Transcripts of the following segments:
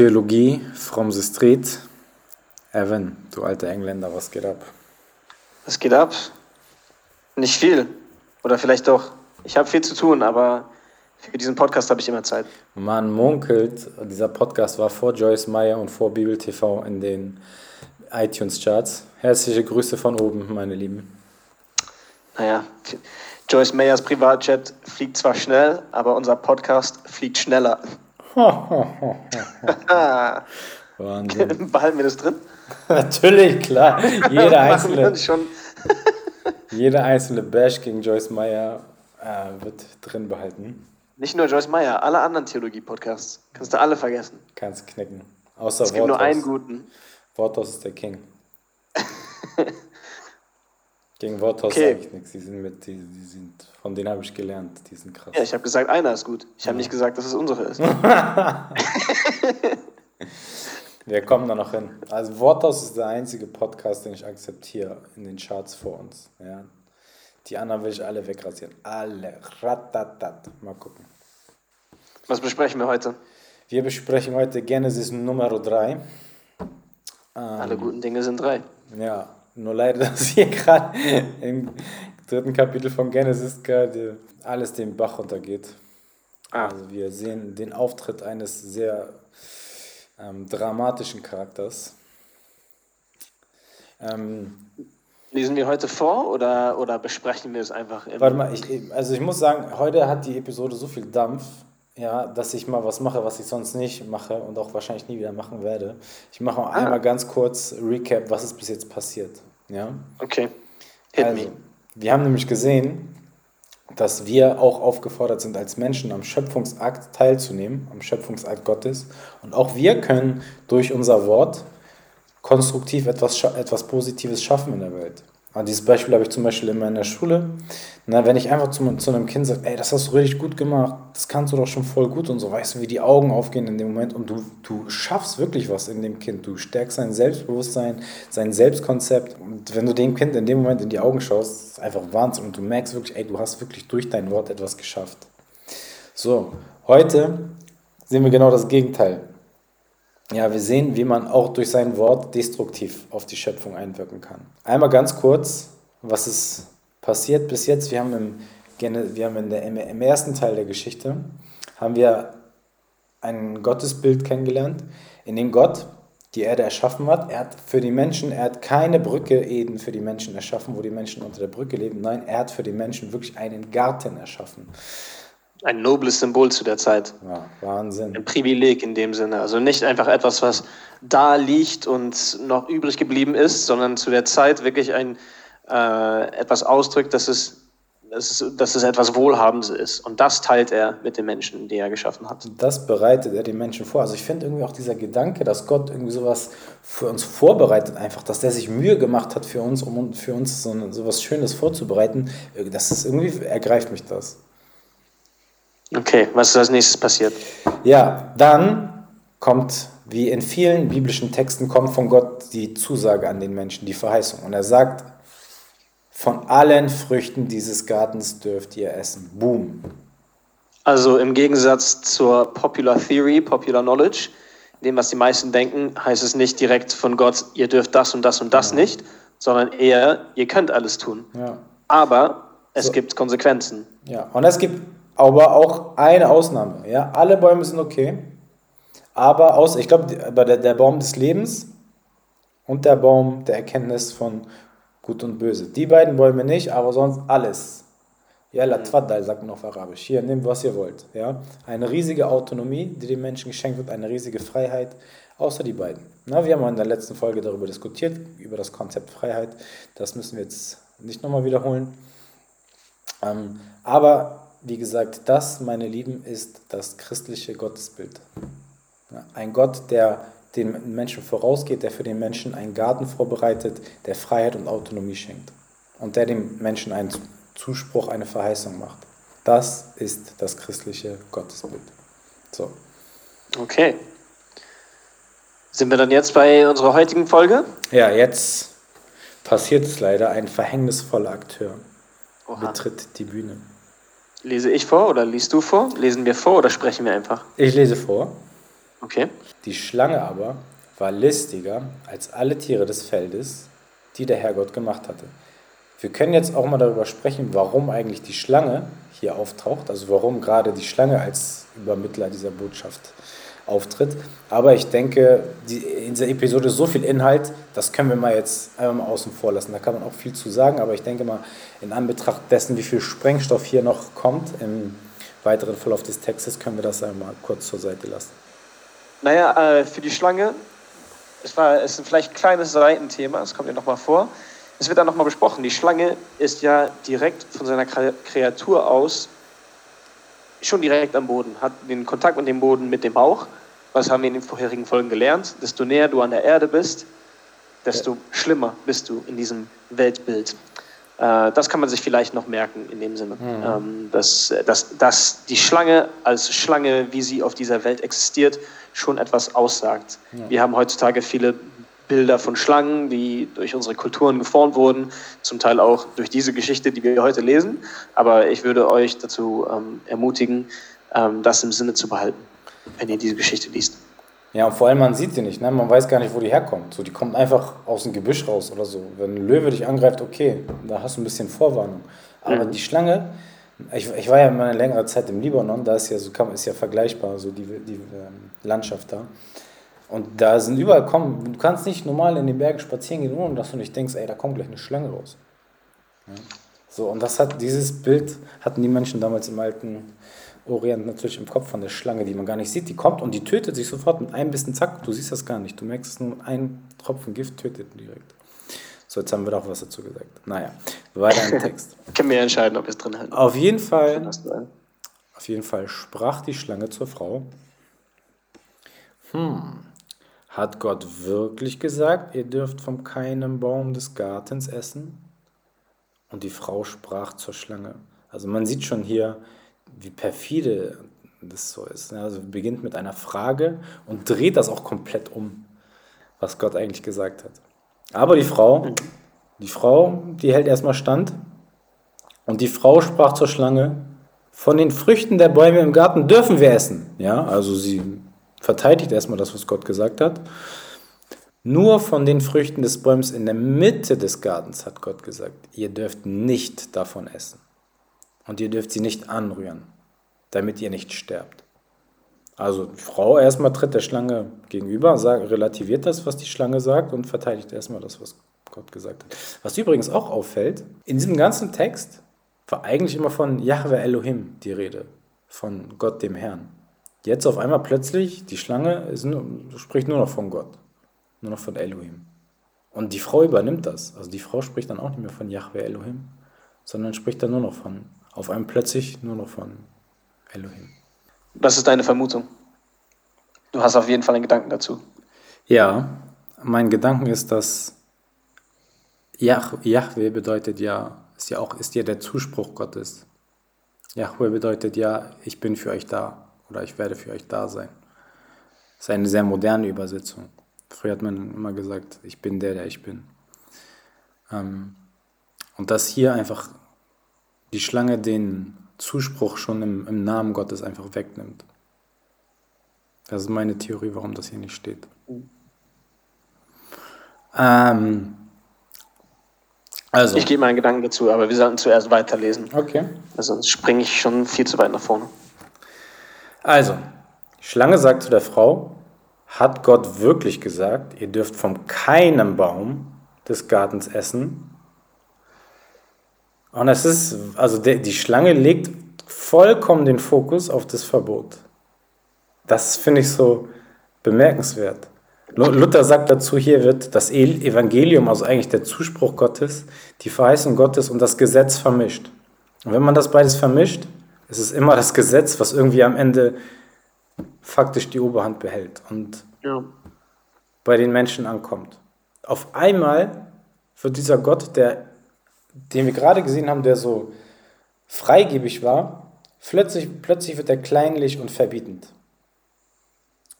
Theologie from the Street. Evan, du alter Engländer, was geht ab? Was geht ab? Nicht viel. Oder vielleicht doch. Ich habe viel zu tun, aber für diesen Podcast habe ich immer Zeit. Man munkelt, dieser Podcast war vor Joyce Meyer und vor Bibel TV in den iTunes-Charts. Herzliche Grüße von oben, meine Lieben. Naja, Joyce Meyers Privatjet fliegt zwar schnell, aber unser Podcast fliegt schneller. Wahnsinn. Behalten wir das drin? Natürlich, klar. Jeder einzelne, jeder einzelne Bash gegen Joyce Meyer äh, wird drin behalten. Nicht nur Joyce Meyer, alle anderen Theologie-Podcasts. Kannst du alle vergessen. Kannst knicken. Außer Es gibt nur Worthaus. einen guten. Worthaus ist der King. Gegen Worthaus Okay. sage ich nichts. Die sind mit, die, die sind, von denen habe ich gelernt. Die sind krass. Ja, ich habe gesagt, einer ist gut. Ich habe nicht gesagt, dass es unsere ist. Wir kommen da noch hin. Also Worthaus ist der einzige Podcast, den ich akzeptiere in den Charts vor uns. Ja. Die anderen will ich alle wegrasieren. Alle. Ratatat. Mal gucken. Was besprechen wir heute? Wir besprechen heute Genesis Nummer 3. Alle guten Dinge sind drei. Ja, nur leider, dass hier gerade im dritten Kapitel von Genesis gerade alles den Bach runtergeht. Ah. Also wir sehen den Auftritt eines sehr ähm, dramatischen Charakters. Ähm, Lesen wir heute vor oder, oder besprechen wir es einfach warte mal, ich, also ich muss sagen, heute hat die Episode so viel Dampf, ja, dass ich mal was mache, was ich sonst nicht mache und auch wahrscheinlich nie wieder machen werde. Ich mache mal einmal ganz kurz Recap, was ist bis jetzt passiert. Ja? Okay. Hit Also, me. wir haben nämlich gesehen, dass wir auch aufgefordert sind, als Menschen am Schöpfungsakt teilzunehmen, am Schöpfungsakt Gottes. Und auch wir können durch unser Wort konstruktiv etwas, etwas Positives schaffen in der Welt. Und dieses Beispiel habe ich zum Beispiel in meiner Schule. Na, wenn ich einfach zu, zu einem Kind sage, ey, das hast du richtig gut gemacht, das kannst du doch schon voll gut und so, weißt du, wie die Augen aufgehen in dem Moment und du, du schaffst wirklich was in dem Kind. Du stärkst sein Selbstbewusstsein, sein Selbstkonzept. Und wenn du dem Kind in dem Moment in die Augen schaust, ist es einfach Wahnsinn und du merkst wirklich, ey, du hast wirklich durch dein Wort etwas geschafft. So, heute sehen wir genau das Gegenteil. Ja, wir sehen, wie man auch durch sein Wort destruktiv auf die Schöpfung einwirken kann. Einmal ganz kurz, was ist passiert bis jetzt? Wir haben im, wir haben in der, im ersten Teil der Geschichte haben wir ein Gottesbild kennengelernt, in dem Gott die Erde erschaffen hat. Er hat für die Menschen, er hat keine Brücke Eden für die Menschen erschaffen, wo die Menschen unter der Brücke leben. Nein, er hat für die Menschen wirklich einen Garten erschaffen. Ein nobles Symbol zu der Zeit. Ja, Wahnsinn. Ein Privileg in dem Sinne. Also nicht einfach etwas, was da liegt und noch übrig geblieben ist, sondern zu der Zeit wirklich ein, äh, etwas ausdrückt, dass es, dass, es, dass es etwas Wohlhabendes ist. Und das teilt er mit den Menschen, die er geschaffen hat. Das bereitet er den Menschen vor. Also ich finde irgendwie auch dieser Gedanke, dass Gott irgendwie sowas für uns vorbereitet, einfach, dass der sich Mühe gemacht hat für uns, um für uns so, so was Schönes vorzubereiten, das ist irgendwie, ergreift mich das. Okay, was ist als nächstes passiert? Ja, dann kommt, wie in vielen biblischen Texten, kommt von Gott die Zusage an den Menschen, die Verheißung. Und er sagt, von allen Früchten dieses Gartens dürft ihr essen. Boom. Also im Gegensatz zur Popular Theory, Popular Knowledge, dem, was die meisten denken, heißt es nicht direkt von Gott, ihr dürft das und das und das nicht, sondern eher, ihr könnt alles tun. Ja. Aber es So. gibt Konsequenzen. Ja, und es gibt aber auch eine Ausnahme. Ja, alle Bäume sind okay, aber aus, ich glaube, der, der Baum des Lebens und der Baum der Erkenntnis von Gut und Böse. Die beiden Bäume nicht, aber sonst alles. Ja, la tfaddal, sagt man auf Arabisch. Hier, nehmt, was ihr wollt. Ja? Eine riesige Autonomie, die den Menschen geschenkt wird, eine riesige Freiheit, außer die beiden. Na, wir haben in der letzten Folge darüber diskutiert, über das Konzept Freiheit. Das müssen wir jetzt nicht nochmal wiederholen. Ähm, aber wie gesagt, das, meine Lieben, ist das christliche Gottesbild. Ein Gott, der den Menschen vorausgeht, der für den Menschen einen Garten vorbereitet, der Freiheit und Autonomie schenkt und der dem Menschen einen Zuspruch, eine Verheißung macht. Das ist das christliche Gottesbild. So. Okay. Sind wir dann jetzt bei unserer heutigen Folge? Ja, jetzt passiert es leider. Ein verhängnisvoller Akteur Oha. betritt die Bühne. Lese ich vor oder liest du vor? Lesen wir vor oder sprechen wir einfach? Ich lese vor. Okay. Die Schlange aber war listiger als alle Tiere des Feldes, die der Herrgott gemacht hatte. Wir können jetzt auch mal darüber sprechen, warum eigentlich die Schlange hier auftaucht, also warum gerade die Schlange als Übermittler dieser Botschaft auftritt. Aber ich denke, die, in dieser Episode so viel Inhalt, das können wir mal jetzt einmal mal außen vor lassen. Da kann man auch viel zu sagen, aber ich denke mal, in Anbetracht dessen, wie viel Sprengstoff hier noch kommt im weiteren Verlauf des Textes, können wir das einmal kurz zur Seite lassen. Naja, äh, für die Schlange, es, war, es ist vielleicht ein kleines Seitenthema, es kommt ja nochmal vor. Es wird dann nochmal besprochen. Die Schlange ist ja direkt von seiner Kreatur aus schon direkt am Boden, hat den Kontakt mit dem Boden mit dem Bauch. Was haben wir in den vorherigen Folgen gelernt? Desto näher du an der Erde bist, desto schlimmer bist du in diesem Weltbild. Äh, das kann man sich vielleicht noch merken in dem Sinne, mhm. Ähm, dass, dass, dass die Schlange als Schlange, wie sie auf dieser Welt existiert, schon etwas aussagt. Ja. Wir haben heutzutage viele Bilder von Schlangen, die durch unsere Kulturen geformt wurden, zum Teil auch durch diese Geschichte, die wir heute lesen. Aber ich würde euch dazu ähm, ermutigen, ähm, das im Sinne zu behalten, wenn ihr diese Geschichte liest. Ja, und vor allem man sieht sie nicht, ne? man weiß gar nicht, wo die herkommt. So, die kommt einfach aus dem Gebüsch raus oder so. Wenn ein Löwe dich angreift, okay, da hast du ein bisschen Vorwarnung. Aber mhm. die Schlange, ich, ich war ja mal eine längere Zeit im Libanon, da ist ja so ist ja vergleichbar, so die, die ähm, Landschaft da. Und da sind überall, komm, du kannst nicht normal in den Bergen spazieren gehen, ohne dass du nicht denkst, ey, da kommt gleich eine Schlange raus. Ja. So, und das hat, dieses Bild hatten die Menschen damals im alten Orient natürlich im Kopf von der Schlange, die man gar nicht sieht. Die kommt und die tötet sich sofort mit einem Bissen, zack, du siehst das gar nicht. Du merkst es nur, ein Tropfen Gift tötet direkt. So, jetzt haben wir doch was dazu gesagt. Naja, weiter im Text. Können wir entscheiden, ob wir es drin halten. Auf jeden Fall, auf jeden Fall sprach die Schlange zur Frau. Hm, hat Gott wirklich gesagt, ihr dürft von keinem Baum des Gartens essen? Und die Frau sprach zur Schlange. Also man sieht schon hier, wie perfide das so ist. Also beginnt mit einer Frage und dreht das auch komplett um, was Gott eigentlich gesagt hat. Aber die Frau, die Frau, die hält erstmal stand und die Frau sprach zur Schlange, von den Früchten der Bäume im Garten dürfen wir essen. Ja, also sie verteidigt erstmal das, was Gott gesagt hat. Nur von den Früchten des Bäums in der Mitte des Gartens hat Gott gesagt, ihr dürft nicht davon essen. Und ihr dürft sie nicht anrühren, damit ihr nicht sterbt. Also die Frau erstmal tritt der Schlange gegenüber, sagt, relativiert das, was die Schlange sagt und verteidigt erstmal das, was Gott gesagt hat. Was übrigens auch auffällt, in diesem ganzen Text war eigentlich immer von Yahweh Elohim die Rede, von Gott dem Herrn. Jetzt auf einmal plötzlich, die Schlange nur, spricht nur noch von Gott, nur noch von Elohim. Und die Frau übernimmt das. Also die Frau spricht dann auch nicht mehr von Yahweh Elohim, sondern spricht dann nur noch von, auf einmal plötzlich nur noch von Elohim. Was ist deine Vermutung? Du hast auf jeden Fall einen Gedanken dazu. Ja, mein Gedanke ist, dass Yahweh bedeutet ja, ist ja auch, ist ja der Zuspruch Gottes. Yahweh bedeutet ja, ich bin für euch da oder ich werde für euch da sein. Das ist eine sehr moderne Übersetzung. Früher hat man immer gesagt, ich bin der, der ich bin. Ähm, und dass hier einfach die Schlange den Zuspruch schon im, im Namen Gottes einfach wegnimmt. Das ist meine Theorie, warum das hier nicht steht. Ähm, also. Ich gebe meinen Gedanken dazu, aber wir sollten zuerst weiterlesen. Okay. sonst springe ich schon viel zu weit nach vorne. Also, die Schlange sagt zu der Frau, hat Gott wirklich gesagt, ihr dürft von keinem Baum des Gartens essen? Und es ist, also die Schlange legt vollkommen den Fokus auf das Verbot. Das finde ich so bemerkenswert. Luther sagt dazu, hier wird das Evangelium, also eigentlich der Zuspruch Gottes, die Verheißung Gottes und das Gesetz vermischt. Und wenn man das beides vermischt, es ist immer das Gesetz, was irgendwie am Ende faktisch die Oberhand behält und ja. bei den Menschen ankommt. Auf einmal wird dieser Gott, der, den wir gerade gesehen haben, der so freigebig war, plötzlich, plötzlich wird er kleinlich und verbietend.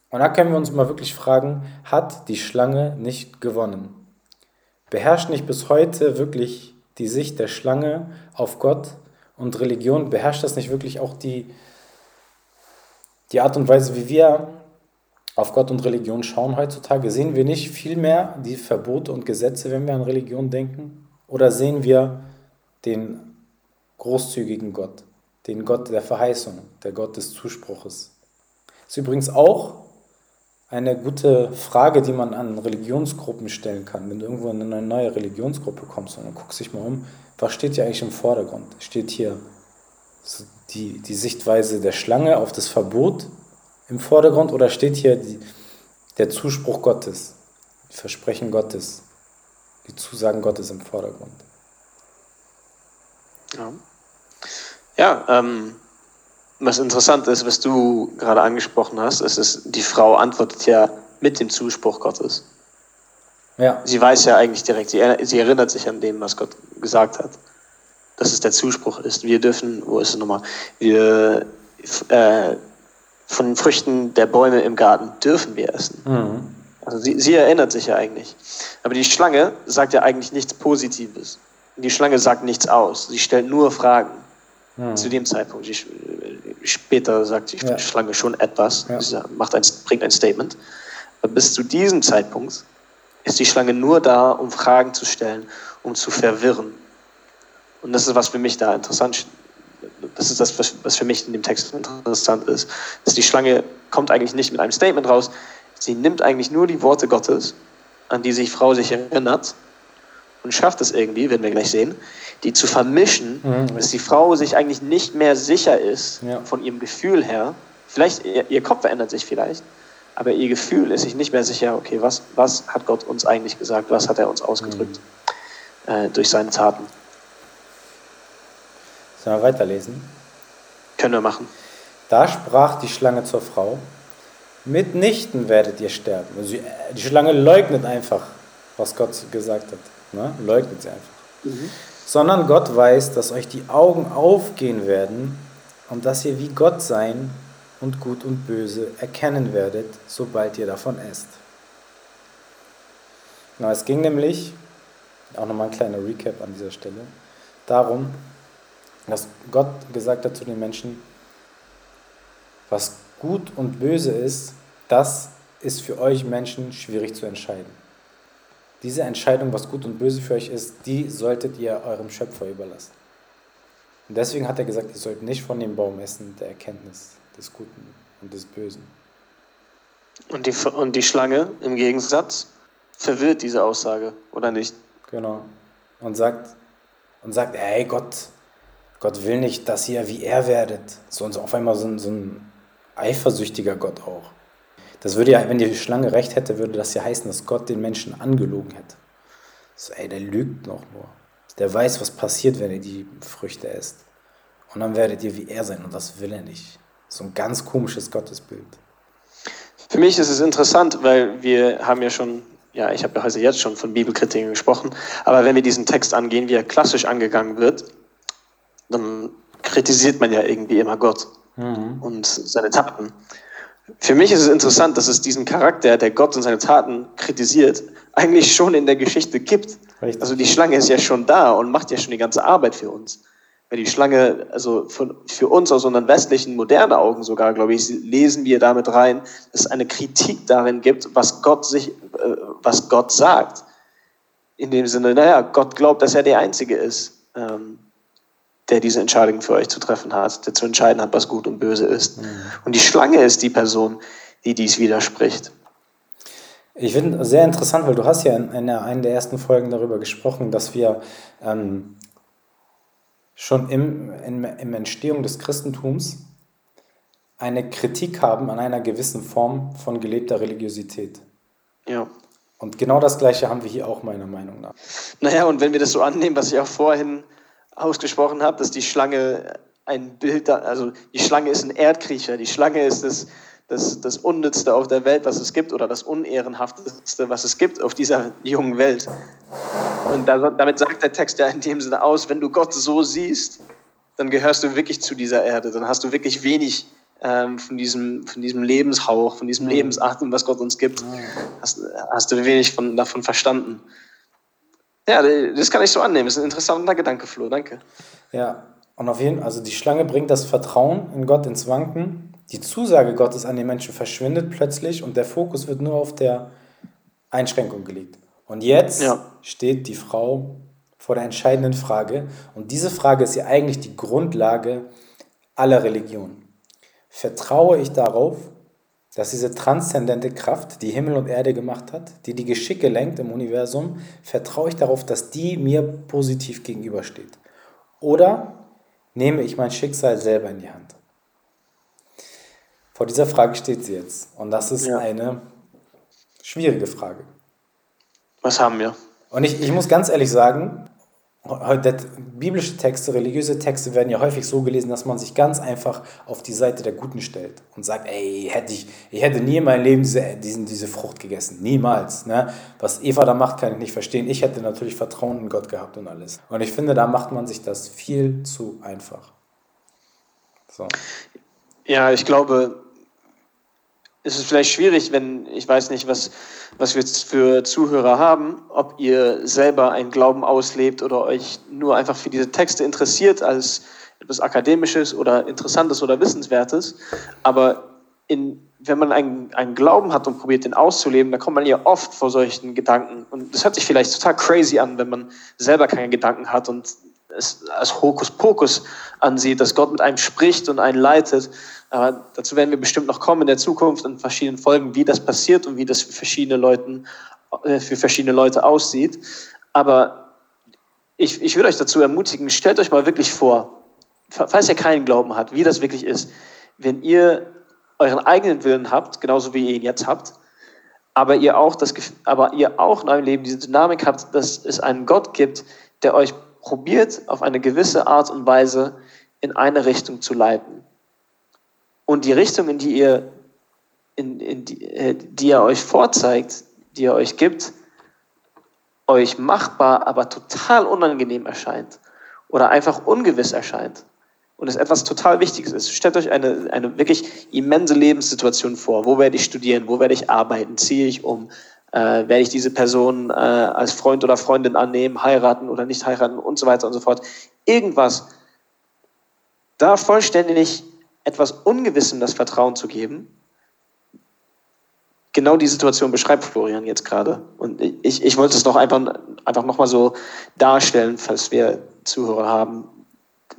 Und da können wir uns mal wirklich fragen, hat die Schlange nicht gewonnen? Beherrscht nicht bis heute wirklich die Sicht der Schlange auf Gott und Religion, beherrscht das nicht wirklich auch die, die Art und Weise, wie wir auf Gott und Religion schauen heutzutage, sehen wir nicht viel mehr die Verbote und Gesetze, wenn wir an Religion denken? Oder sehen wir den großzügigen Gott, den Gott der Verheißung, der Gott des Zuspruches? Das ist übrigens auch eine gute Frage, die man an Religionsgruppen stellen kann. Wenn du irgendwo in eine neue Religionsgruppe kommst und dann guckst dich mal um, was steht hier eigentlich im Vordergrund? Steht hier die, die Sichtweise der Schlange auf das Verbot im Vordergrund oder steht hier die, der Zuspruch Gottes, die Versprechen Gottes, die Zusagen Gottes im Vordergrund? Ja, ja ähm, was interessant ist, was du gerade angesprochen hast, ist, ist, die Frau antwortet ja mit dem Zuspruch Gottes. Ja. Sie weiß ja eigentlich direkt, sie, sie erinnert sich an dem, was Gott gesagt hat. Dass es der Zuspruch ist. Wir dürfen, wo ist es nochmal? Wir äh, von den Früchten der Bäume im Garten dürfen wir essen. Mhm. Also sie, sie, erinnert sich ja eigentlich. Aber die Schlange sagt ja eigentlich nichts Positives. Die Schlange sagt nichts aus. Sie stellt nur Fragen. Mhm. Zu dem Zeitpunkt. Die, später sagt die ja. Schlange schon etwas. Ja. Sie macht ein, bringt ein Statement. Aber bis zu diesem Zeitpunkt ist die Schlange nur da, um Fragen zu stellen, um zu verwirren. Und das ist, was für mich da interessant ist das ist das, was für mich in dem Text interessant ist, dass die Schlange kommt eigentlich nicht mit einem Statement raus, sie nimmt eigentlich nur die Worte Gottes, an die sich Frau sich erinnert und schafft es irgendwie, werden wir gleich sehen, die zu vermischen, mhm. dass die Frau sich eigentlich nicht mehr sicher ist ja. von ihrem Gefühl her. Vielleicht, ihr, ihr, Kopf verändert sich vielleicht, aber ihr Gefühl ist sich nicht mehr sicher, okay, was, was hat Gott uns eigentlich gesagt, was hat er uns ausgedrückt mhm. äh, durch seine Taten. Sollen wir weiterlesen? Können wir machen. Da sprach die Schlange zur Frau, mitnichten werdet ihr sterben. Also die Schlange leugnet einfach, was Gott gesagt hat. Ne? Leugnet sie einfach. Mhm. Sondern Gott weiß, dass euch die Augen aufgehen werden und dass ihr wie Gott sein und gut und böse erkennen werdet, sobald ihr davon esst. Na, es ging nämlich, auch nochmal ein kleiner Recap an dieser Stelle, darum, dass Gott gesagt hat zu den Menschen, was gut und böse ist, das ist für euch Menschen schwierig zu entscheiden. Diese Entscheidung, was gut und böse für euch ist, die solltet ihr eurem Schöpfer überlassen. Und deswegen hat er gesagt, ihr sollt nicht von dem Baum essen der Erkenntnis des Guten und des Bösen. Und die, und die Schlange im Gegensatz verwirrt diese Aussage, oder nicht? Genau. Und sagt, und sagt, hey Gott, Gott will nicht, dass ihr wie er werdet. So und so auf einmal so so ein eifersüchtiger Gott auch. Das würde ja, wenn die Schlange recht hätte, würde das ja heißen, dass Gott den Menschen angelogen hätte. So, ey, der lügt noch nur. Der weiß, was passiert, wenn ihr die Früchte esst. Und dann werdet ihr wie er sein und das will er nicht. So ein ganz komisches Gottesbild. Für mich ist es interessant, weil wir haben ja schon, ja, ich habe ja heute jetzt schon von Bibelkritiken gesprochen, aber wenn wir diesen Text angehen, wie er klassisch angegangen wird, dann kritisiert man ja irgendwie immer Gott mhm. und seine Taten. Für mich ist es interessant, dass es diesen Charakter, der Gott und seine Taten kritisiert, eigentlich schon in der Geschichte gibt. Richtig. Also die Schlange ist ja schon da und macht ja schon die ganze Arbeit für uns. Weil die Schlange, also von, für uns aus unseren westlichen, modernen Augen sogar, glaube ich, lesen wir damit rein, dass es eine Kritik darin gibt, was Gott sich, äh, was Gott sagt. In dem Sinne, naja, Gott glaubt, dass er der Einzige ist. Ähm, der diese Entscheidung für euch zu treffen hat, der zu entscheiden hat, was gut und böse ist. Mhm. Und die Schlange ist die Person, die dies widerspricht. Ich finde sehr interessant, weil du hast ja in einer, einer der ersten Folgen darüber gesprochen, dass wir ähm, schon im, in, im Entstehung des Christentums eine Kritik haben an einer gewissen Form von gelebter Religiosität. Ja. Und genau das Gleiche haben wir hier auch meiner Meinung nach. Naja, und wenn wir das so annehmen, was ich auch vorhin ausgesprochen habe, dass die Schlange ein Bild, also die Schlange ist ein Erdkriecher, die Schlange ist das, das, das Unnützte auf der Welt, was es gibt, oder das Unehrenhafteste, was es gibt auf dieser jungen Welt. Und damit sagt der Text ja in dem Sinne aus, wenn du Gott so siehst, dann gehörst du wirklich zu dieser Erde, dann hast du wirklich wenig ähm, von, diesem, von diesem Lebenshauch, von diesem. Lebensatem, was Gott uns gibt, hast, hast du wenig von, davon verstanden. Ja, das kann ich so annehmen. Das ist ein interessanter Gedanke, Flo. Danke. Ja, und auf jeden Fall, also die Schlange bringt das Vertrauen in Gott ins Wanken. Die Zusage Gottes an den Menschen verschwindet plötzlich und der Fokus wird nur auf der Einschränkung gelegt. Und jetzt ja. steht die Frau vor der entscheidenden Frage. Und diese Frage ist ja eigentlich die Grundlage aller Religionen. Vertraue ich darauf, dass diese transzendente Kraft, die Himmel und Erde gemacht hat, die die Geschicke lenkt im Universum, vertraue ich darauf, dass die mir positiv gegenübersteht? Oder nehme ich mein Schicksal selber in die Hand? Vor dieser Frage steht sie jetzt. Und das ist ja. eine schwierige Frage. Was haben wir? Und ich, ich muss ganz ehrlich sagen, biblische Texte, religiöse Texte werden ja häufig so gelesen, dass man sich ganz einfach auf die Seite der Guten stellt und sagt, ey, hätte ich, ich hätte nie in meinem Leben diese, diesen, diese Frucht gegessen. Niemals. Ne? Was Eva da macht, kann ich nicht verstehen. Ich hätte natürlich Vertrauen in Gott gehabt und alles. Und ich finde, da macht man sich das viel zu einfach. So. Ja, ich glaube, ist es vielleicht schwierig, wenn, ich weiß nicht, was, was wir für Zuhörer haben, ob ihr selber einen Glauben auslebt oder euch nur einfach für diese Texte interessiert als etwas Akademisches oder Interessantes oder Wissenswertes. Aber in, wenn man einen, einen Glauben hat und probiert, den auszuleben, dann kommt man ja oft vor solchen Gedanken. Und das hört sich vielleicht total crazy an, wenn man selber keine Gedanken hat und es als Hokuspokus ansieht, dass Gott mit einem spricht und einen leitet. Aber dazu werden wir bestimmt noch kommen in der Zukunft in verschiedenen Folgen, wie das passiert und wie das für verschiedene, Leuten, äh, für verschiedene Leute aussieht. Aber ich, ich würde euch dazu ermutigen, stellt euch mal wirklich vor, falls ihr keinen Glauben habt, wie das wirklich ist, wenn ihr euren eigenen Willen habt, genauso wie ihr ihn jetzt habt, aber ihr auch, das, aber ihr auch in eurem Leben diese Dynamik habt, dass es einen Gott gibt, der euch probiert auf eine gewisse Art und Weise in eine Richtung zu leiten. Und die Richtung, in die ihr, in, in die, äh, die er euch vorzeigt, die er euch gibt, euch machbar, aber total unangenehm erscheint oder einfach ungewiss erscheint und es etwas total Wichtiges ist. Stellt euch eine, eine wirklich immense Lebenssituation vor. Wo werde ich studieren? Wo werde ich arbeiten? Ziehe ich um? Äh, werde ich diese Person äh, als Freund oder Freundin annehmen, heiraten oder nicht heiraten und so weiter und so fort. Irgendwas. Da vollständig etwas Ungewissem das Vertrauen zu geben, genau die Situation beschreibt Florian jetzt gerade. Und ich, ich wollte es noch einfach, einfach nochmal so darstellen, falls wir Zuhörer haben,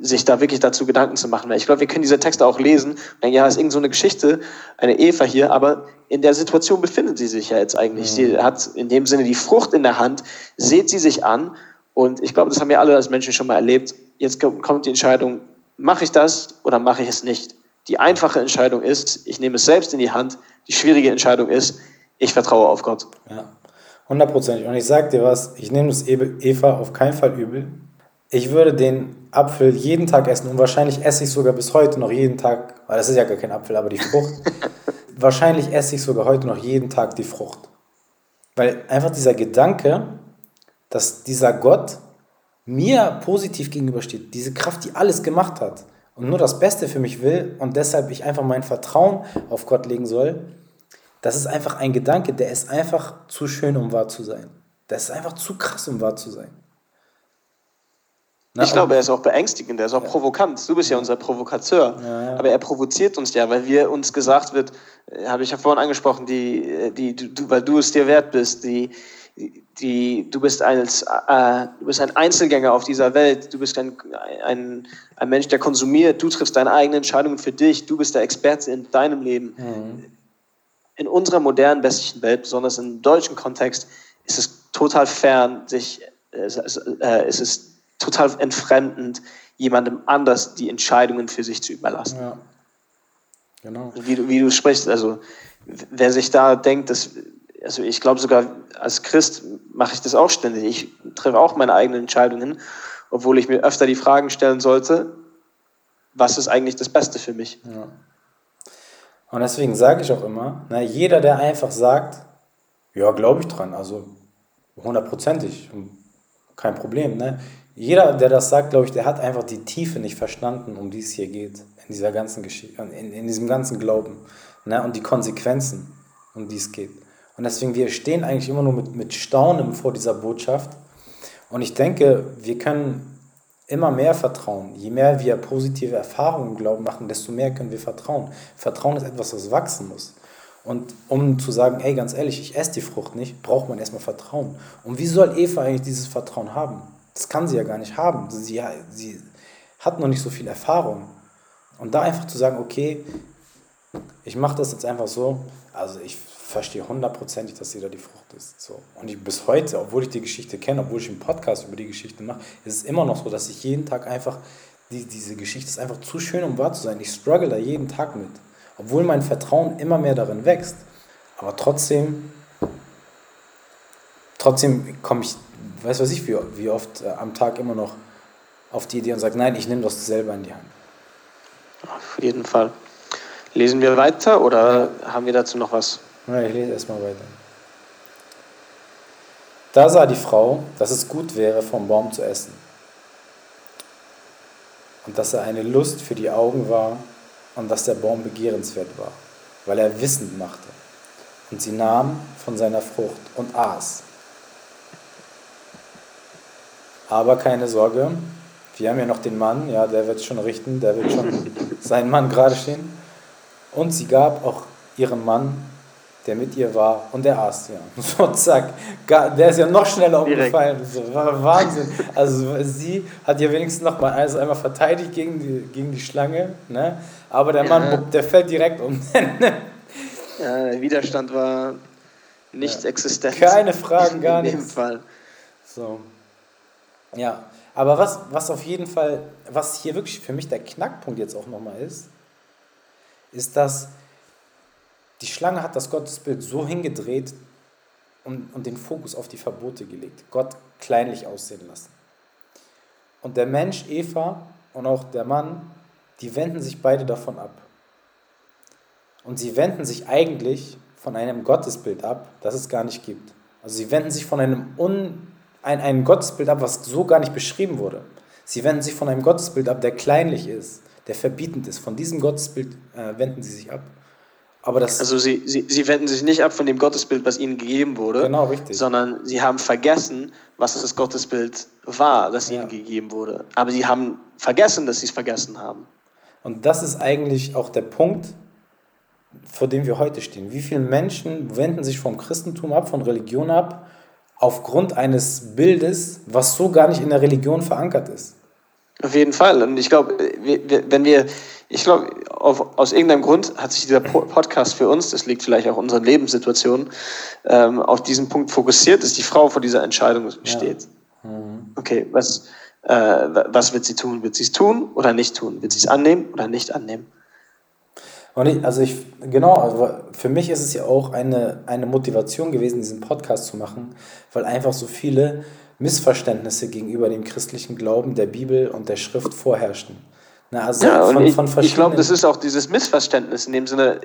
sich da wirklich dazu Gedanken zu machen. Ich glaube, wir können diese Texte auch lesen und denken, ja, ist irgend so eine Geschichte, eine Eva hier, aber in der Situation befindet sie sich ja jetzt eigentlich. Mhm. Sie hat in dem Sinne die Frucht in der Hand, seht sie sich an und ich glaube, das haben wir alle als Menschen schon mal erlebt. Jetzt kommt die Entscheidung, mache ich das oder mache ich es nicht? Die einfache Entscheidung ist, ich nehme es selbst in die Hand. Die schwierige Entscheidung ist, ich vertraue auf Gott. Ja, hundertprozentig. Und ich sage dir was, ich nehme das Eva auf keinen Fall übel. Ich würde den Apfel jeden Tag essen und wahrscheinlich esse ich sogar bis heute noch jeden Tag, weil das ist ja gar kein Apfel, aber die Frucht. wahrscheinlich esse ich sogar heute noch jeden Tag die Frucht. Weil einfach dieser Gedanke, dass dieser Gott mir positiv gegenübersteht, diese Kraft, die alles gemacht hat und nur das Beste für mich will und deshalb ich einfach mein Vertrauen auf Gott legen soll, das ist einfach ein Gedanke, der ist einfach zu schön, um wahr zu sein. Das ist einfach zu krass, um wahr zu sein. Na, ich glaube, er ist auch beängstigend, er ist auch ja. provokant. Du bist ja unser Provokateur. Ja, ja. Aber er provoziert uns ja, weil wir uns gesagt wird, äh, habe ich ja vorhin angesprochen, die, äh, die, du, weil du es dir wert bist, die, die, du, bist als, äh, du bist ein Einzelgänger auf dieser Welt, du bist ein, ein, ein Mensch, der konsumiert, du triffst deine eigenen Entscheidungen für dich, du bist der Experte in deinem Leben. Mhm. In unserer modernen westlichen Welt, besonders im deutschen Kontext, ist es total fern, sich, äh, äh ist es total entfremdend, jemandem anders die Entscheidungen für sich zu überlassen. Ja. Genau. Wie du, wie du sprichst, also wer sich da denkt, dass, also ich glaube sogar als Christ mache ich das auch ständig. Ich treffe auch meine eigenen Entscheidungen, obwohl ich mir öfter die Fragen stellen sollte, was ist eigentlich das Beste für mich? Ja. Und deswegen sage ich auch immer, na, jeder, der einfach sagt, ja, glaube ich dran, also hundertprozentig, kein Problem. Ne? Jeder, der das sagt, glaube ich, der hat einfach die Tiefe nicht verstanden, um die es hier geht, in dieser ganzen Geschichte, in, in diesem ganzen Glauben. Ne? Und die Konsequenzen, um die es geht. Und deswegen, wir stehen eigentlich immer nur mit, mit Staunen vor dieser Botschaft. Und ich denke, wir können immer mehr vertrauen. Je mehr wir positive Erfahrungen im Glauben machen, desto mehr können wir vertrauen. Vertrauen ist etwas, was wachsen muss. Und um zu sagen, ey, ganz ehrlich, ich esse die Frucht nicht, braucht man erstmal Vertrauen. Und wie soll Eva eigentlich dieses Vertrauen haben? Das kann sie ja gar nicht haben. Sie, sie hat noch nicht so viel Erfahrung. Und da einfach zu sagen, okay, ich mache das jetzt einfach so, also ich verstehe hundertprozentig, dass jeder die Frucht ist. So. Und ich, bis heute, obwohl ich die Geschichte kenne, obwohl ich einen Podcast über die Geschichte mache, ist es immer noch so, dass ich jeden Tag einfach, die, diese Geschichte ist einfach zu schön, um wahr zu sein. Ich struggle da jeden Tag mit. Obwohl mein Vertrauen immer mehr darin wächst. Aber trotzdem, trotzdem komme ich, weiß was ich, wie, wie oft äh, am Tag immer noch auf die Idee und sage, nein, ich nehme das selber in die Hand. Auf jeden Fall. Lesen wir weiter oder haben wir dazu noch was? Ja, ich lese erstmal weiter. Da sah die Frau, dass es gut wäre, vom Baum zu essen. Und dass er eine Lust für die Augen war und dass der Baum begehrenswert war, weil er wissend machte. Und sie nahm von seiner Frucht und aß. Aber keine Sorge, wir haben ja noch den Mann, ja, der wird schon richten, der wird schon seinen Mann gerade stehen. Und sie gab auch ihrem Mann, der mit ihr war, und der aß ja. So, zack. Der ist ja noch schneller umgefallen. So, Wahnsinn. Also sie hat ja wenigstens noch mal also einmal verteidigt gegen die, gegen die Schlange, ne? aber der Mann, ja. der fällt direkt um. ja, der Widerstand war nicht ja. existent. Keine Fragen, gar nichts. In dem Fall. So. Ja, aber was, was auf jeden Fall, was hier wirklich für mich der Knackpunkt jetzt auch nochmal ist, ist, dass die Schlange hat das Gottesbild so hingedreht und, und den Fokus auf die Verbote gelegt. Gott kleinlich aussehen lassen. Und der Mensch, Eva und auch der Mann, die wenden sich beide davon ab. Und sie wenden sich eigentlich von einem Gottesbild ab, das es gar nicht gibt. Also sie wenden sich von einem, Un, ein, einem Gottesbild ab, was so gar nicht beschrieben wurde. Sie wenden sich von einem Gottesbild ab, der kleinlich ist, der verbietend ist. Von diesem Gottesbild äh, wenden sie sich ab. Aber das also sie, sie, sie wenden sich nicht ab von dem Gottesbild, was ihnen gegeben wurde, genau, richtig. sondern sie haben vergessen, was das Gottesbild war, das ja. ihnen gegeben wurde. Aber sie haben vergessen, dass sie es vergessen haben. Und das ist eigentlich auch der Punkt, vor dem wir heute stehen. Wie viele Menschen wenden sich vom Christentum ab, von Religion ab, aufgrund eines Bildes, was so gar nicht in der Religion verankert ist? Auf jeden Fall. Und ich glaube, wenn wir, ich glaube, aus irgendeinem Grund hat sich dieser Podcast für uns, das liegt vielleicht auch in unseren Lebenssituationen, ähm, auf diesen Punkt fokussiert, dass die Frau vor dieser Entscheidung steht. Ja. Mhm. Okay, was, äh, was wird sie tun? Wird sie es tun oder nicht tun? Wird sie es annehmen oder nicht annehmen? Und ich, also ich, genau, also für mich ist es ja auch eine, eine Motivation gewesen, diesen Podcast zu machen, weil einfach so viele Missverständnisse gegenüber dem christlichen Glauben, der Bibel und der Schrift vorherrschen. Na, also ja, von, ich, von ich glaube, das ist auch dieses Missverständnis in dem Sinne,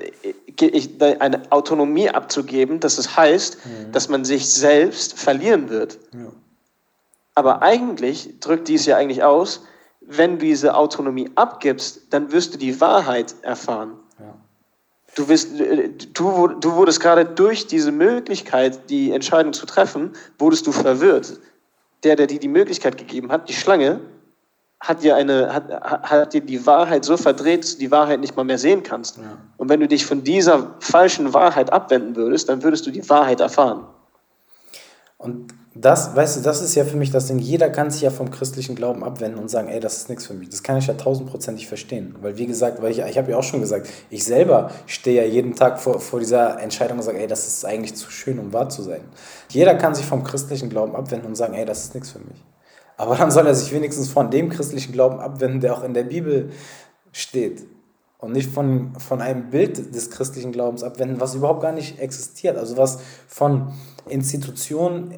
eine Autonomie abzugeben, dass es heißt, mhm. dass man sich selbst verlieren wird. Ja. Aber eigentlich drückt dies ja eigentlich aus, wenn du diese Autonomie abgibst, dann wirst du die Wahrheit erfahren. Du, wirst, du, du wurdest gerade durch diese Möglichkeit, die Entscheidung zu treffen, wurdest du verwirrt der, der dir die Möglichkeit gegeben hat, die Schlange, hat dir, eine, hat, hat dir die Wahrheit so verdreht, dass du die Wahrheit nicht mal mehr sehen kannst. Ja. Und wenn du dich von dieser falschen Wahrheit abwenden würdest, dann würdest du die Wahrheit erfahren. Und das, weißt du, das ist ja für mich das Ding. Jeder kann sich ja vom christlichen Glauben abwenden und sagen, ey, das ist nichts für mich. Das kann ich ja tausendprozentig verstehen. Weil, wie gesagt, weil ich, ich habe ja auch schon gesagt, ich selber stehe ja jeden Tag vor, vor dieser Entscheidung und sage, ey, das ist eigentlich zu schön, um wahr zu sein. Jeder kann sich vom christlichen Glauben abwenden und sagen, ey, das ist nichts für mich. Aber dann soll er sich wenigstens von dem christlichen Glauben abwenden, der auch in der Bibel steht. Und nicht von, von einem Bild des christlichen Glaubens abwenden, was überhaupt gar nicht existiert. Also was von Institutionen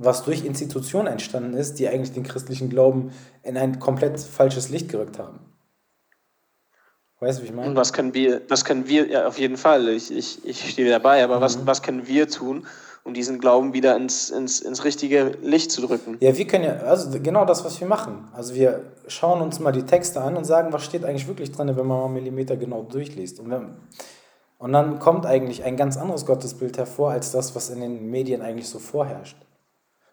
was durch Institutionen entstanden ist, die eigentlich den christlichen Glauben in ein komplett falsches Licht gerückt haben. Weißt du, wie ich meine? Und was können wir, was können wir, ja, auf jeden Fall, ich, ich, ich stehe dabei, aber mhm. was, was können wir tun, um diesen Glauben wieder ins, ins, ins richtige Licht zu drücken? Ja, wir können ja, also genau das, was wir machen. Also wir schauen uns mal die Texte an und sagen, was steht eigentlich wirklich drin, wenn man mal Millimeter genau durchliest. Und, wenn, und dann kommt eigentlich ein ganz anderes Gottesbild hervor, als das, was in den Medien eigentlich so vorherrscht.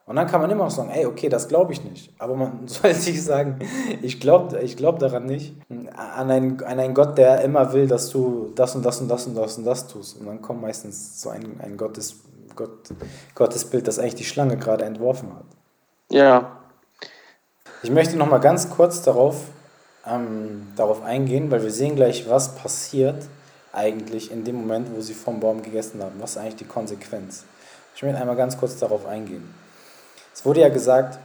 Und dann kann man immer noch sagen, ey, okay, das glaube ich nicht. Aber man soll sich sagen, ich glaube ich glaub daran nicht. An einen, an einen Gott, der immer will, dass du das und das und das und das und das tust. Und dann kommt meistens so ein, ein Gottes, Gott, Gottesbild, das eigentlich die Schlange gerade entworfen hat. Ja. Ich möchte noch mal ganz kurz darauf, ähm, darauf eingehen, weil wir sehen gleich, was passiert eigentlich in dem Moment, wo sie vom Baum gegessen haben. Was ist eigentlich die Konsequenz? Ich möchte einmal ganz kurz darauf eingehen. Es wurde ja gesagt,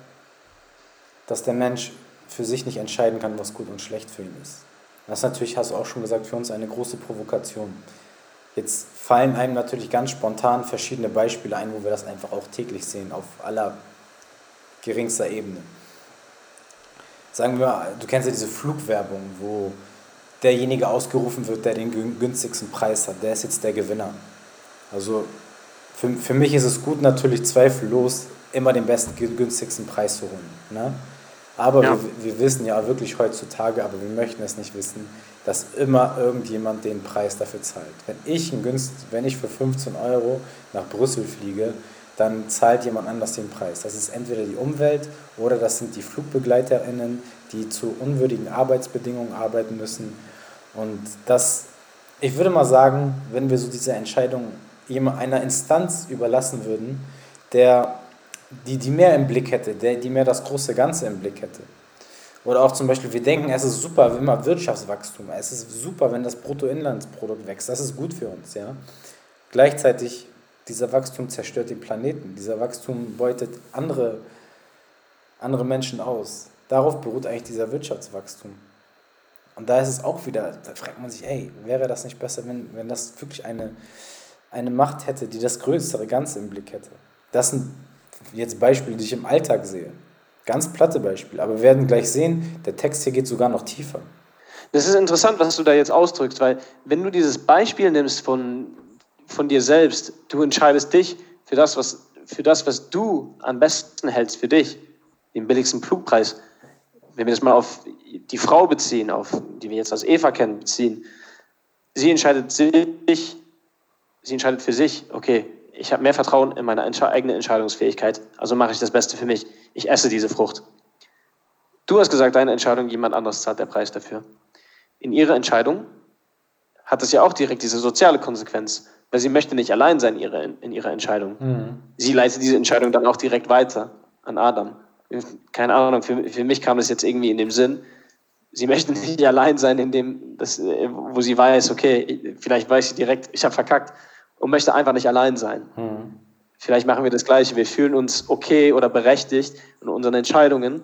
dass der Mensch für sich nicht entscheiden kann, was gut und schlecht für ihn ist. Das ist natürlich, hast du auch schon gesagt, für uns eine große Provokation. Jetzt fallen einem natürlich ganz spontan verschiedene Beispiele ein, wo wir das einfach auch täglich sehen, auf aller geringster Ebene. Sagen wir, mal, du kennst ja diese Flugwerbung, wo derjenige ausgerufen wird, der den günstigsten Preis hat. Der ist jetzt der Gewinner. Also für, für mich ist es gut, natürlich zweifellos immer den besten, günstigsten Preis zu holen. Ne? Aber ja. wir, wir wissen ja wirklich heutzutage, aber wir möchten es nicht wissen, dass immer irgendjemand den Preis dafür zahlt. Wenn ich, ein Günst, wenn ich für 15 Euro nach Brüssel fliege, dann zahlt jemand anders den Preis. Das ist entweder die Umwelt oder das sind die FlugbegleiterInnen, die zu unwürdigen Arbeitsbedingungen arbeiten müssen. Und das, ich würde mal sagen, wenn wir so diese Entscheidung einer Instanz überlassen würden, der, die, die mehr im Blick hätte, der, die mehr das große Ganze im Blick hätte. Oder auch zum Beispiel, wir denken, es ist super, immer Wirtschaftswachstum, es ist super, wenn das Bruttoinlandsprodukt wächst, das ist gut für uns. Ja? Gleichzeitig dieser Wachstum zerstört den Planeten. Dieser Wachstum beutet andere, andere Menschen aus. Darauf beruht eigentlich dieser Wirtschaftswachstum. Und da ist es auch wieder, da fragt man sich, ey, wäre das nicht besser, wenn, wenn das wirklich eine, eine Macht hätte, die das größere Ganze im Blick hätte? Das sind jetzt Beispiele, die ich im Alltag sehe. Ganz platte Beispiele. Aber wir werden gleich sehen, der Text hier geht sogar noch tiefer. Das ist interessant, was du da jetzt ausdrückst, weil wenn du dieses Beispiel nimmst von von dir selbst. Du entscheidest dich für das, was, für das, was du am besten hältst für dich, den billigsten Flugpreis. Wenn wir das mal auf die Frau beziehen, auf die wir jetzt als Eva kennen, beziehen, sie entscheidet sich, sie entscheidet für sich, okay, ich habe mehr Vertrauen in meine eigene Entscheidungsfähigkeit, also mache ich das Beste für mich. Ich esse diese Frucht. Du hast gesagt, deine Entscheidung, jemand anderes zahlt der Preis dafür. In ihrer Entscheidung hat es ja auch direkt diese soziale Konsequenz weil sie möchte nicht allein sein ihre, in ihrer Entscheidung. Mhm. Sie leitet diese Entscheidung dann auch direkt weiter an Adam. Keine Ahnung, für, für mich kam das jetzt irgendwie in dem Sinn, sie möchte nicht allein sein, in dem, das, wo sie weiß, okay, vielleicht weiß sie direkt, ich habe verkackt und möchte einfach nicht allein sein. Mhm. Vielleicht machen wir das Gleiche. Wir fühlen uns okay oder berechtigt in unseren Entscheidungen,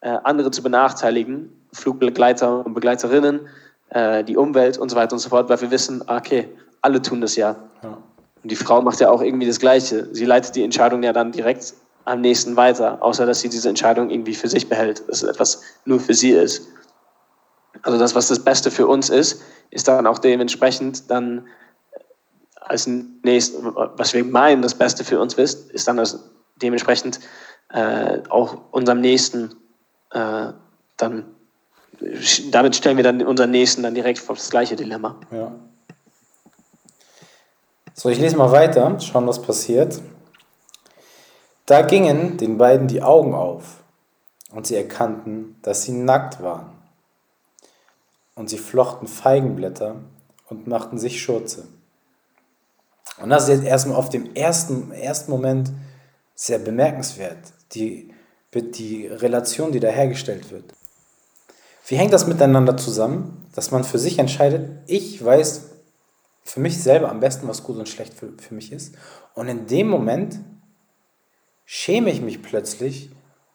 äh, andere zu benachteiligen, Flugbegleiter und Begleiterinnen, äh, die Umwelt und so weiter und so fort, weil wir wissen, okay, alle tun das ja. ja. Und die Frau macht ja auch irgendwie das Gleiche. Sie leitet die Entscheidung ja dann direkt am nächsten weiter, außer dass sie diese Entscheidung irgendwie für sich behält, dass es etwas nur für sie ist. Also das, was das Beste für uns ist, ist dann auch dementsprechend dann als nächstes, was wir meinen, das Beste für uns ist, ist dann das dementsprechend äh, auch unserem Nächsten äh, dann, damit stellen wir dann unseren Nächsten dann direkt vor das gleiche Dilemma. Ja. So, ich lese mal weiter, schauen, was passiert. Da gingen den beiden die Augen auf und sie erkannten, dass sie nackt waren. Und sie flochten Feigenblätter und machten sich Schurze. Und das ist jetzt erstmal auf dem ersten, ersten Moment sehr bemerkenswert, die, die Relation, die da hergestellt wird. Wie hängt das miteinander zusammen, dass man für sich entscheidet, ich weiß, für mich selber am besten, was gut und schlecht für, für mich ist. Und in dem Moment schäme ich mich plötzlich,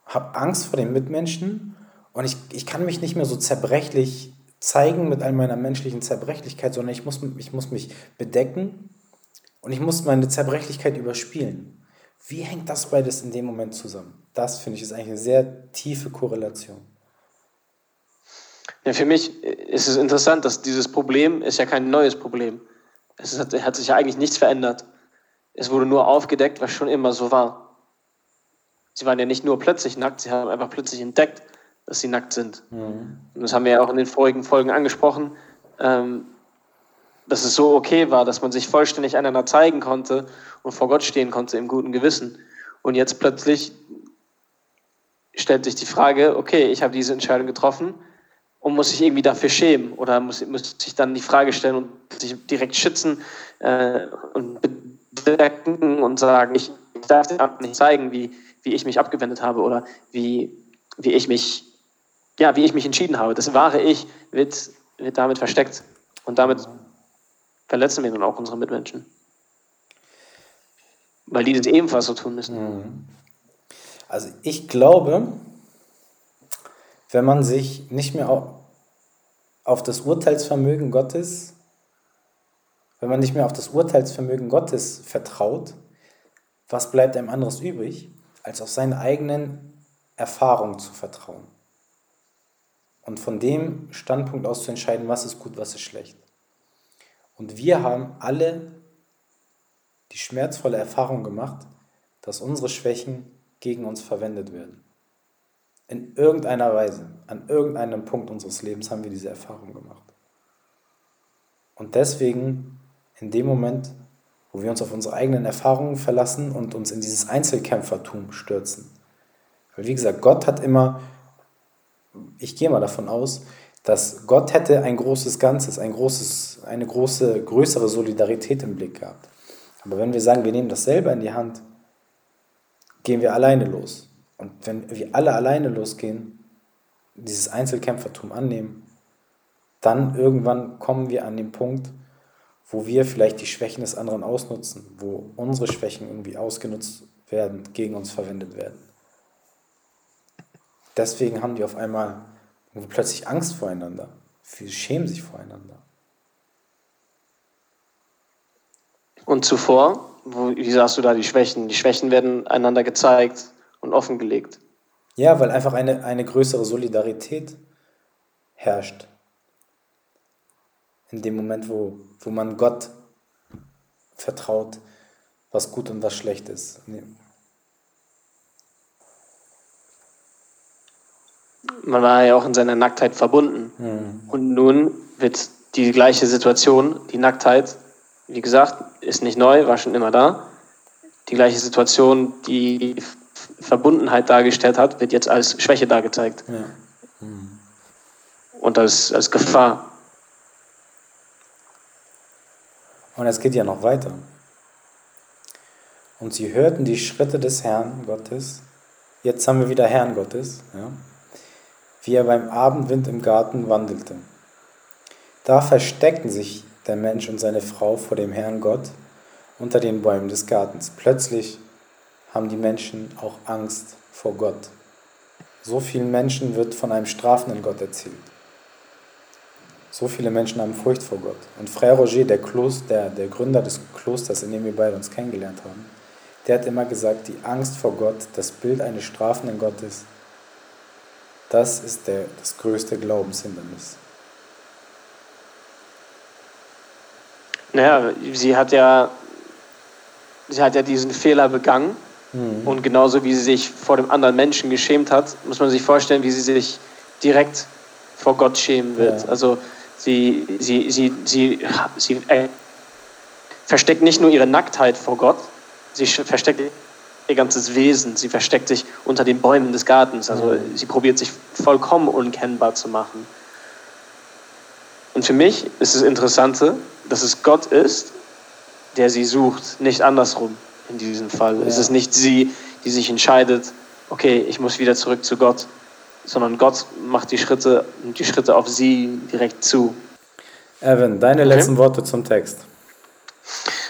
habe Angst vor den Mitmenschen und ich, ich kann mich nicht mehr so zerbrechlich zeigen mit all meiner menschlichen Zerbrechlichkeit, sondern ich muss, ich muss mich bedecken und ich muss meine Zerbrechlichkeit überspielen. Wie hängt das beides in dem Moment zusammen? Das finde ich ist eigentlich eine sehr tiefe Korrelation. Ja, für mich ist es interessant, dass dieses Problem ist ja kein neues Problem. Es hat, hat sich ja eigentlich nichts verändert. Es wurde nur aufgedeckt, was schon immer so war. Sie waren ja nicht nur plötzlich nackt, sie haben einfach plötzlich entdeckt, dass sie nackt sind. Mhm. Und das haben wir ja auch in den vorigen Folgen angesprochen, ähm, dass es so okay war, dass man sich vollständig einander zeigen konnte und vor Gott stehen konnte im guten Gewissen. Und jetzt plötzlich stellt sich die Frage, okay, ich habe diese Entscheidung getroffen und muss sich irgendwie dafür schämen oder muss, muss sich dann die Frage stellen und sich direkt schützen äh, und bedecken und sagen, ich darf dir nicht zeigen, wie, wie ich mich abgewendet habe oder wie, wie ich mich ja, wie ich mich entschieden habe. Das wahre Ich wird, wird damit versteckt. Und damit verletzen wir dann auch unsere Mitmenschen. Weil die das ebenfalls so tun müssen. Mhm. Also ich glaube, wenn man sich nicht mehr auf, auf das Urteilsvermögen Gottes, wenn man nicht mehr auf das Urteilsvermögen Gottes vertraut, was bleibt einem anderes übrig, als auf seine eigenen Erfahrungen zu vertrauen? und von dem Standpunkt aus zu entscheiden, was ist gut, was ist schlecht. Und wir haben alle die schmerzvolle Erfahrung gemacht, dass unsere Schwächen gegen uns verwendet werden. In irgendeiner Weise, an irgendeinem Punkt unseres Lebens haben wir diese Erfahrung gemacht. Und deswegen, in dem Moment, wo wir uns auf unsere eigenen Erfahrungen verlassen und uns in dieses Einzelkämpfertum stürzen, weil wie gesagt, Gott hat immer ich gehe mal davon aus, dass Gott hätte ein großes Ganzes, ein großes, eine große, größere Solidarität im Blick gehabt. Aber wenn wir sagen, wir nehmen das selber in die Hand, gehen wir alleine los. Und wenn wir alle alleine losgehen, dieses Einzelkämpfertum annehmen, dann irgendwann kommen wir an den Punkt, wo wir vielleicht die Schwächen des anderen ausnutzen, wo unsere Schwächen irgendwie ausgenutzt werden, gegen uns verwendet werden. Deswegen haben die auf einmal plötzlich Angst voreinander. Sie schämen sich voreinander. Und zuvor, wo, wie sagst du da die Schwächen? Die Schwächen werden einander gezeigt und offengelegt. Ja, weil einfach eine, eine größere Solidarität herrscht. In dem Moment, wo, wo man Gott vertraut, was gut und was schlecht ist. man war ja auch in seiner Nacktheit verbunden. Mhm. Und nun wird die gleiche Situation, die Nacktheit, wie gesagt, ist nicht neu, war schon immer da. Die gleiche Situation, die Verbundenheit dargestellt hat, wird jetzt als Schwäche dargezeigt. Ja. Mhm. Und als, als Gefahr. Und es geht ja noch weiter. Und sie hörten die Schritte des Herrn Gottes. Jetzt haben wir wieder Herrn Gottes. Ja wie er beim Abendwind im Garten wandelte. Da versteckten sich der Mensch und seine Frau vor dem Herrn Gott unter den Bäumen des Gartens. Plötzlich haben die Menschen auch Angst vor Gott. So vielen Menschen wird von einem strafenden Gott erzählt. So viele Menschen haben Furcht vor Gott. Und Frère Roger, der, Kloster, der, der Gründer des Klosters, in dem wir beide uns kennengelernt haben, der hat immer gesagt, die Angst vor Gott, das Bild eines strafenden Gottes, das ist der, das größte Glaubenshindernis. Naja, sie hat ja, sie hat ja diesen Fehler begangen. Mhm. Und genauso wie sie sich vor dem anderen Menschen geschämt hat, muss man sich vorstellen, wie sie sich direkt vor Gott schämen wird. Ja. Also sie, sie, sie, sie, sie äh, versteckt nicht nur ihre Nacktheit vor Gott, sie versteckt ihr ganzes Wesen. Sie versteckt sich unter den Bäumen des Gartens. Also sie probiert sich vollkommen unkennbar zu machen. Und für mich ist das Interessante, dass es Gott ist, der sie sucht, nicht andersrum in diesem Fall. Ja. Es ist nicht sie, die sich entscheidet, okay, ich muss wieder zurück zu Gott, sondern Gott macht die Schritte, die Schritte auf sie direkt zu. Evan, deine okay. letzten Worte zum Text.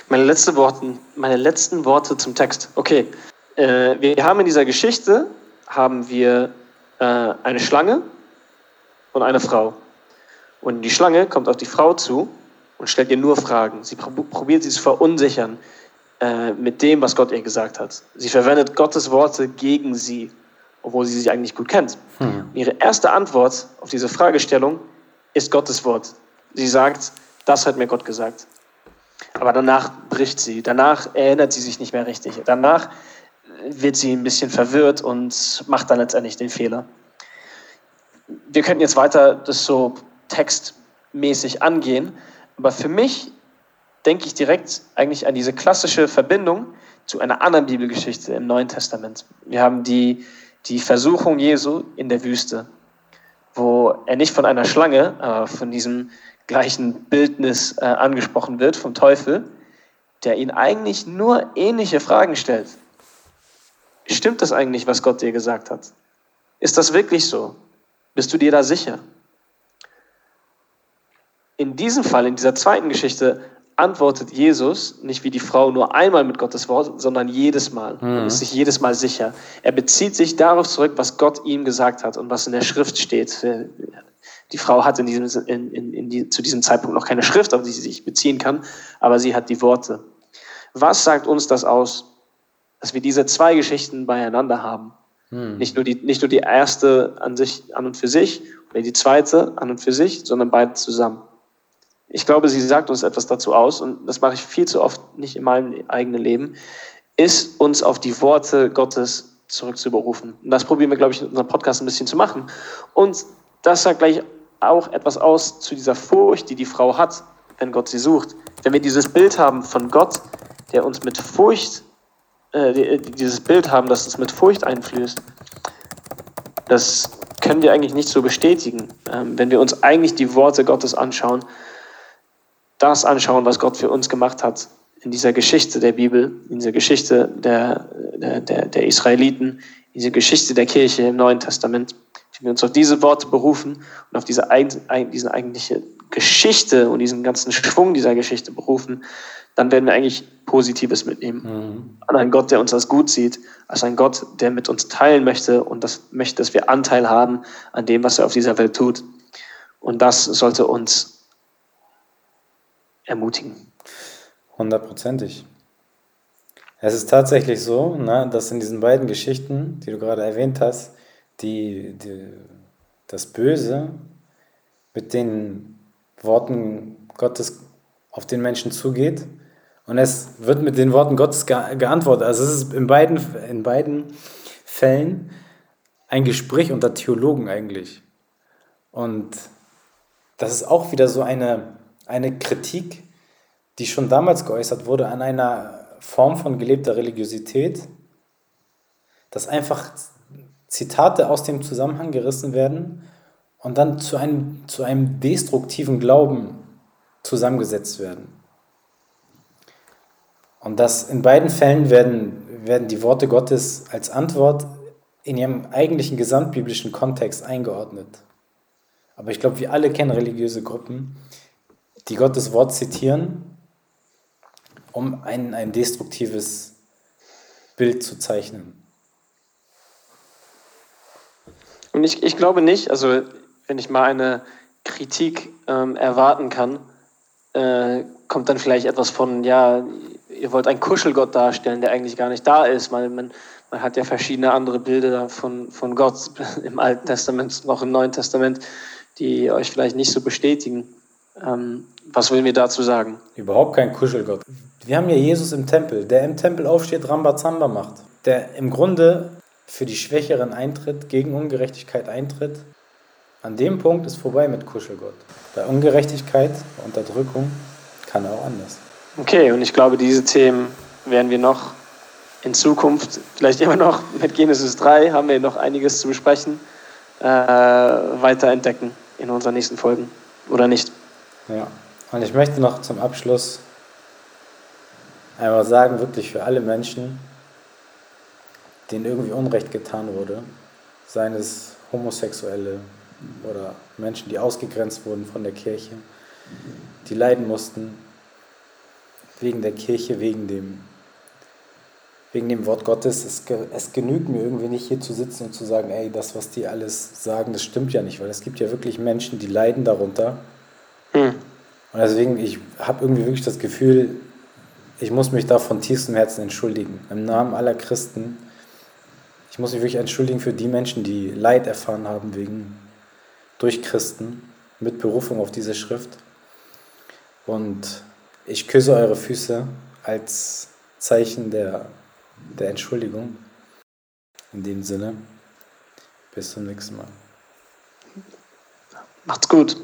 Meine, letzte Worte, meine letzten Worte zum Text. Okay, äh, wir haben in dieser Geschichte haben wir äh, eine Schlange und eine Frau. Und die Schlange kommt auf die Frau zu und stellt ihr nur Fragen. Sie probiert sie zu verunsichern äh, mit dem, was Gott ihr gesagt hat. Sie verwendet Gottes Worte gegen sie, obwohl sie sie eigentlich gut kennt. Hm. Ihre erste Antwort auf diese Fragestellung ist Gottes Wort. Sie sagt, das hat mir Gott gesagt. Aber danach bricht sie. Danach erinnert sie sich nicht mehr richtig. Danach wird sie ein bisschen verwirrt und macht dann letztendlich den Fehler. Wir könnten jetzt weiter das so textmäßig angehen, aber für mich denke ich direkt eigentlich an diese klassische Verbindung zu einer anderen Bibelgeschichte im Neuen Testament. Wir haben die, die Versuchung Jesu in der Wüste, wo er nicht von einer Schlange, aber von diesem gleichen Bildnis äh, angesprochen wird, vom Teufel, der ihn eigentlich nur ähnliche Fragen stellt. Stimmt das eigentlich, was Gott dir gesagt hat? Ist das wirklich so? Bist du dir da sicher? In diesem Fall, in dieser zweiten Geschichte, antwortet Jesus nicht wie die Frau nur einmal mit Gottes Wort, sondern jedes Mal. Mhm. Er ist sich jedes Mal sicher. Er bezieht sich darauf zurück, was Gott ihm gesagt hat und was in der Schrift steht. Die Frau hat in diesem, in, in, in die, zu diesem Zeitpunkt noch keine Schrift, auf die sie sich beziehen kann, aber sie hat die Worte. Was sagt uns das aus, dass wir diese zwei Geschichten beieinander haben? Hm. Nicht, nur die, nicht nur die erste an sich, an und für sich, oder die zweite an und für sich, sondern beide zusammen. Ich glaube, sie sagt uns etwas dazu aus, und das mache ich viel zu oft nicht in meinem eigenen Leben, ist uns auf die Worte Gottes zurückzuberufen. Und das probieren wir, glaube ich, in unserem Podcast ein bisschen zu machen. Und das sagt gleich auch etwas aus zu dieser Furcht, die die Frau hat, wenn Gott sie sucht. Wenn wir dieses Bild haben von Gott, der uns mit Furcht, äh, dieses Bild haben, das uns mit Furcht einflößt, das können wir eigentlich nicht so bestätigen. Ähm, wenn wir uns eigentlich die Worte Gottes anschauen, das anschauen, was Gott für uns gemacht hat in dieser Geschichte der Bibel, in dieser Geschichte der, der, der Israeliten, in dieser Geschichte der Kirche im Neuen Testament, wenn wir uns auf diese Worte berufen und auf diese, diese eigentliche Geschichte und diesen ganzen Schwung dieser Geschichte berufen, dann werden wir eigentlich Positives mitnehmen. Mhm. An einen Gott, der uns als gut sieht, als einen Gott, der mit uns teilen möchte und das möchte, dass wir Anteil haben an dem, was er auf dieser Welt tut. Und das sollte uns ermutigen. Hundertprozentig. Es ist tatsächlich so, ne, dass in diesen beiden Geschichten, die du gerade erwähnt hast, die, die, das Böse mit den Worten Gottes auf den Menschen zugeht und es wird mit den Worten Gottes geantwortet. Also es ist in beiden, in beiden Fällen ein Gespräch unter Theologen eigentlich. Und das ist auch wieder so eine, eine Kritik, die schon damals geäußert wurde an einer Form von gelebter Religiosität, dass einfach Zitate aus dem Zusammenhang gerissen werden und dann zu einem, zu einem destruktiven Glauben zusammengesetzt werden. Und das in beiden Fällen werden, werden die Worte Gottes als Antwort in ihrem eigentlichen gesamtbiblischen Kontext eingeordnet. Aber ich glaube, wir alle kennen religiöse Gruppen, die Gottes Wort zitieren, um ein, ein destruktives Bild zu zeichnen. Und ich, ich glaube nicht, also wenn ich mal eine Kritik ähm, erwarten kann, äh, kommt dann vielleicht etwas von, ja, ihr wollt einen Kuschelgott darstellen, der eigentlich gar nicht da ist. Man, man, man hat ja verschiedene andere Bilder von, von Gott im Alten Testament, noch im Neuen Testament, die euch vielleicht nicht so bestätigen. Ähm, was wollen wir dazu sagen? Überhaupt kein Kuschelgott. Wir haben ja Jesus im Tempel, der im Tempel aufsteht, Rambazamba macht. Der im Grunde für die Schwächeren eintritt, gegen Ungerechtigkeit eintritt. An dem Punkt ist vorbei mit Kuschelgott. Bei Ungerechtigkeit, Unterdrückung kann er auch anders. Okay, und ich glaube, diese Themen werden wir noch in Zukunft, vielleicht immer noch mit Genesis 3, haben wir noch einiges zu besprechen, äh, weiter entdecken in unseren nächsten Folgen. Oder nicht? Ja, und ich möchte noch zum Abschluss einmal sagen, wirklich für alle Menschen, denen irgendwie Unrecht getan wurde, seien es Homosexuelle oder Menschen, die ausgegrenzt wurden von der Kirche, die leiden mussten wegen der Kirche, wegen dem, wegen dem Wort Gottes. Es, es genügt mir irgendwie nicht hier zu sitzen und zu sagen, ey, das, was die alles sagen, das stimmt ja nicht, weil es gibt ja wirklich Menschen, die leiden darunter. Hm. Und deswegen, ich habe irgendwie wirklich das Gefühl, ich muss mich da von tiefstem Herzen entschuldigen. Im Namen aller Christen ich muss mich wirklich entschuldigen für die Menschen, die Leid erfahren haben wegen durch Christen mit Berufung auf diese Schrift. Und ich küsse eure Füße als Zeichen der, der Entschuldigung. In dem Sinne, bis zum nächsten Mal. Macht's gut.